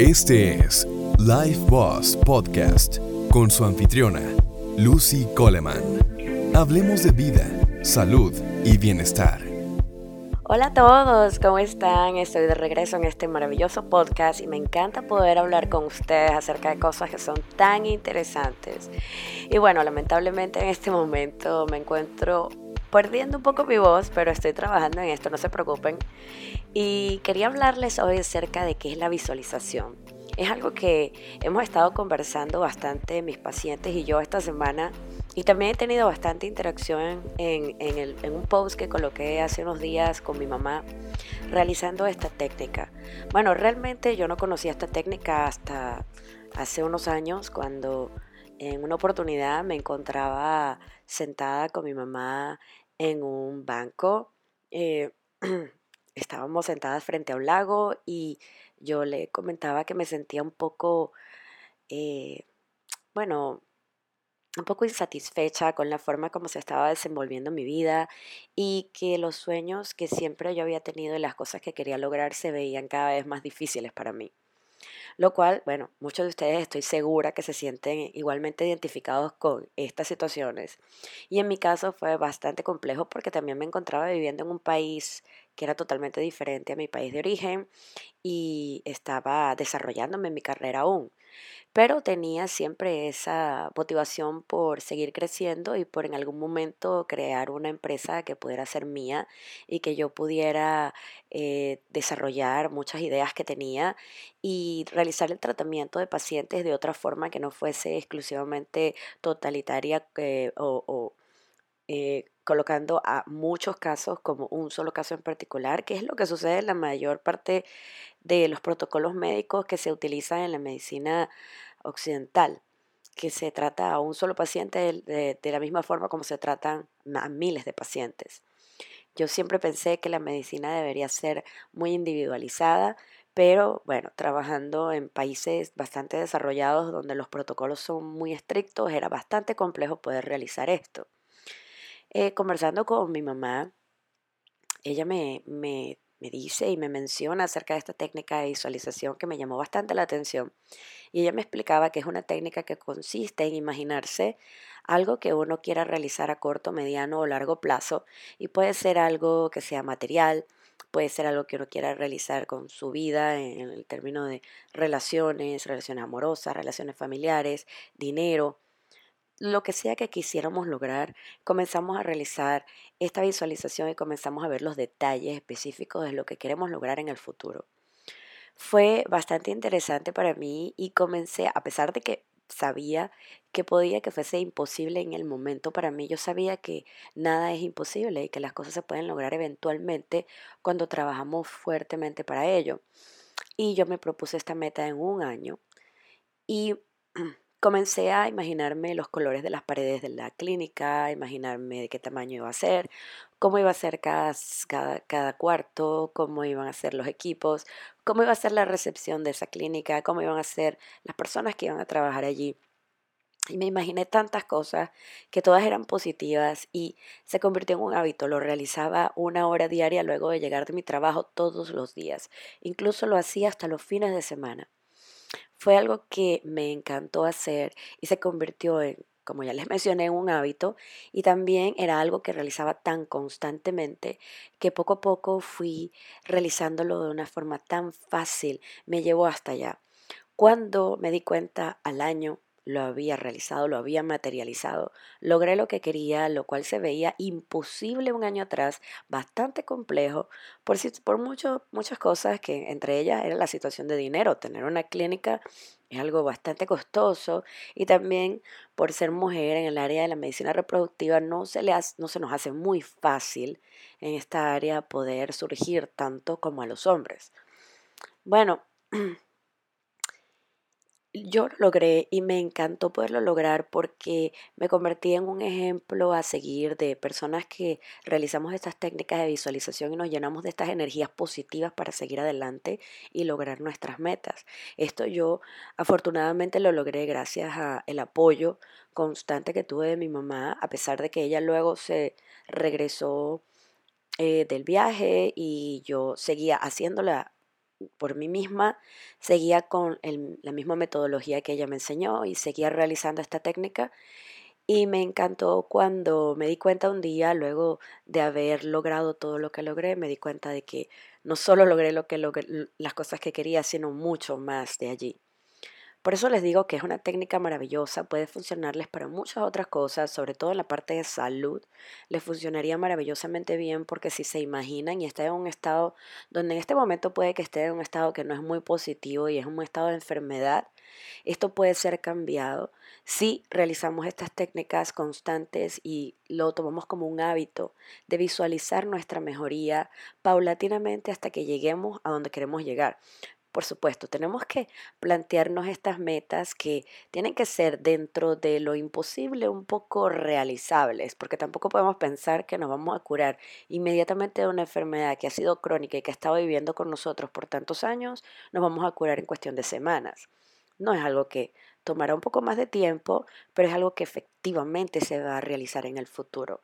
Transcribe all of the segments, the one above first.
Este es Life Boss Podcast con su anfitriona, Lucy Coleman. Hablemos de vida, salud y bienestar. Hola a todos, ¿cómo están? Estoy de regreso en este maravilloso podcast y me encanta poder hablar con ustedes acerca de cosas que son tan interesantes. Y bueno, lamentablemente en este momento me encuentro perdiendo un poco mi voz, pero estoy trabajando en esto, no se preocupen. Y quería hablarles hoy acerca de qué es la visualización. Es algo que hemos estado conversando bastante mis pacientes y yo esta semana y también he tenido bastante interacción en, en, un post que coloqué hace unos días con mi mamá realizando esta técnica. Bueno, realmente yo no conocía esta técnica hasta hace unos años cuando en una oportunidad me encontraba sentada con mi mamá en un banco. Eh, estábamos sentadas frente a un lago y yo le comentaba que me sentía un poco, eh, bueno, un poco insatisfecha con la forma como se estaba desenvolviendo mi vida y que los sueños que siempre yo había tenido y las cosas que quería lograr se veían cada vez más difíciles para mí. Lo cual, bueno, muchos de ustedes estoy segura que se sienten igualmente identificados con estas situaciones. Y en mi caso fue bastante complejo porque también me encontraba viviendo en un país era totalmente diferente a mi país de origen y estaba desarrollándome en mi carrera aún pero tenía siempre esa motivación por seguir creciendo y por en algún momento crear una empresa que pudiera ser mía y que yo pudiera eh, desarrollar muchas ideas que tenía y realizar el tratamiento de pacientes de otra forma que no fuese exclusivamente totalitaria eh, o, eh, colocando a muchos casos como un solo caso en particular, que es lo que sucede en la mayor parte de los protocolos médicos que se utilizan en la medicina occidental, que se trata a un solo paciente de, la misma forma como se tratan a miles de pacientes. Yo siempre pensé que la medicina debería ser muy individualizada, pero bueno, trabajando en países bastante desarrollados donde los protocolos son muy estrictos, era bastante complejo poder realizar esto. Eh, conversando con mi mamá, ella me, me me dice y me menciona acerca de esta técnica de visualización que me llamó bastante la atención. Y ella me explicaba que es una técnica que consiste en imaginarse algo que uno quiera realizar a corto, mediano o largo plazo y puede ser algo que sea material, puede ser algo que uno quiera realizar con su vida en el término de relaciones, relaciones amorosas, relaciones familiares, dinero, lo que sea que quisiéramos lograr, comenzamos a realizar esta visualización y comenzamos a ver los detalles específicos de lo que queremos lograr en el futuro. Fue bastante interesante para mí y comencé, a pesar de que sabía que podía que fuese imposible en el momento para mí, yo sabía que nada es imposible y que las cosas se pueden lograr eventualmente cuando trabajamos fuertemente para ello. Y yo me propuse esta meta en un año y Comencé a imaginarme los colores de las paredes de la clínica, imaginarme de qué tamaño iba a ser, cómo iba a ser cada, cada, cuarto, cómo iban a ser los equipos, cómo iba a ser la recepción de esa clínica, cómo iban a ser las personas que iban a trabajar allí. Y me imaginé tantas cosas que todas eran positivas y se convirtió en un hábito. Lo realizaba una hora diaria luego de llegar de mi trabajo todos los días. Incluso lo hacía hasta los fines de semana. Fue algo que me encantó hacer y se convirtió en, como ya les mencioné, un hábito y también era algo que realizaba tan constantemente que poco a poco fui realizándolo de una forma tan fácil, me llevó hasta allá. Cuando me di cuenta al año lo había realizado, lo había materializado, logré lo que quería, lo cual se veía imposible un año atrás, bastante complejo, por, por muchas cosas que entre ellas era la situación de dinero, tener una clínica es algo bastante costoso y también por ser mujer en el área de la medicina reproductiva no se, le no se nos hace muy fácil en esta área poder surgir tanto como a los hombres. Bueno, yo lo logré y me encantó poderlo lograr porque me convertí en un ejemplo a seguir de personas que realizamos estas técnicas de visualización y nos llenamos de estas energías positivas para seguir adelante y lograr nuestras metas. Esto yo afortunadamente lo logré gracias al apoyo constante que tuve de mi mamá, a pesar de que ella luego se regresó eh, del viaje y yo seguía haciéndola por mí misma, seguía con la misma metodología que ella me enseñó y seguía realizando esta técnica. Y me encantó cuando me di cuenta un día, luego de haber logrado todo lo que logré, me di cuenta de que no solo logré, lo que logré las cosas que quería, sino mucho más de allí. Por eso les digo que es una técnica maravillosa, puede funcionarles para muchas otras cosas, sobre todo en la parte de salud. Les funcionaría maravillosamente bien porque si se imaginan y está en un estado donde en este momento puede que esté en un estado que no es muy positivo y es un estado de enfermedad, esto puede ser cambiado si realizamos estas técnicas constantes y lo tomamos como un hábito de visualizar nuestra mejoría paulatinamente hasta que lleguemos a donde queremos llegar. Por supuesto, tenemos que plantearnos estas metas que tienen que ser dentro de lo imposible un poco realizables, porque tampoco podemos pensar que nos vamos a curar inmediatamente de una enfermedad que ha sido crónica y que ha estado viviendo con nosotros por tantos años, nos vamos a curar en cuestión de semanas. No es algo que tomará un poco más de tiempo, pero es algo que efectivamente se va a realizar en el futuro.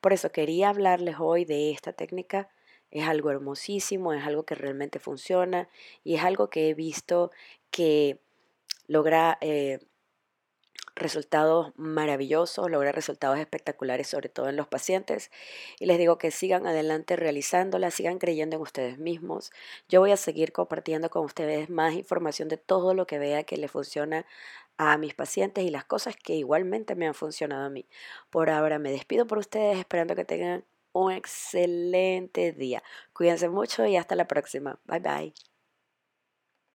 Por eso quería hablarles hoy de esta técnica es algo hermosísimo, es algo que realmente funciona y es algo que he visto que logra eh, resultados maravillosos, logra resultados espectaculares, sobre todo en los pacientes. Y les digo que sigan adelante realizándola, sigan creyendo en ustedes mismos. Yo voy a seguir compartiendo con ustedes más información de todo lo que vea que le funciona a mis pacientes y las cosas que igualmente me han funcionado a mí. Por ahora me despido por ustedes, esperando que tengan un excelente día. Cuídense mucho y hasta la próxima. Bye bye.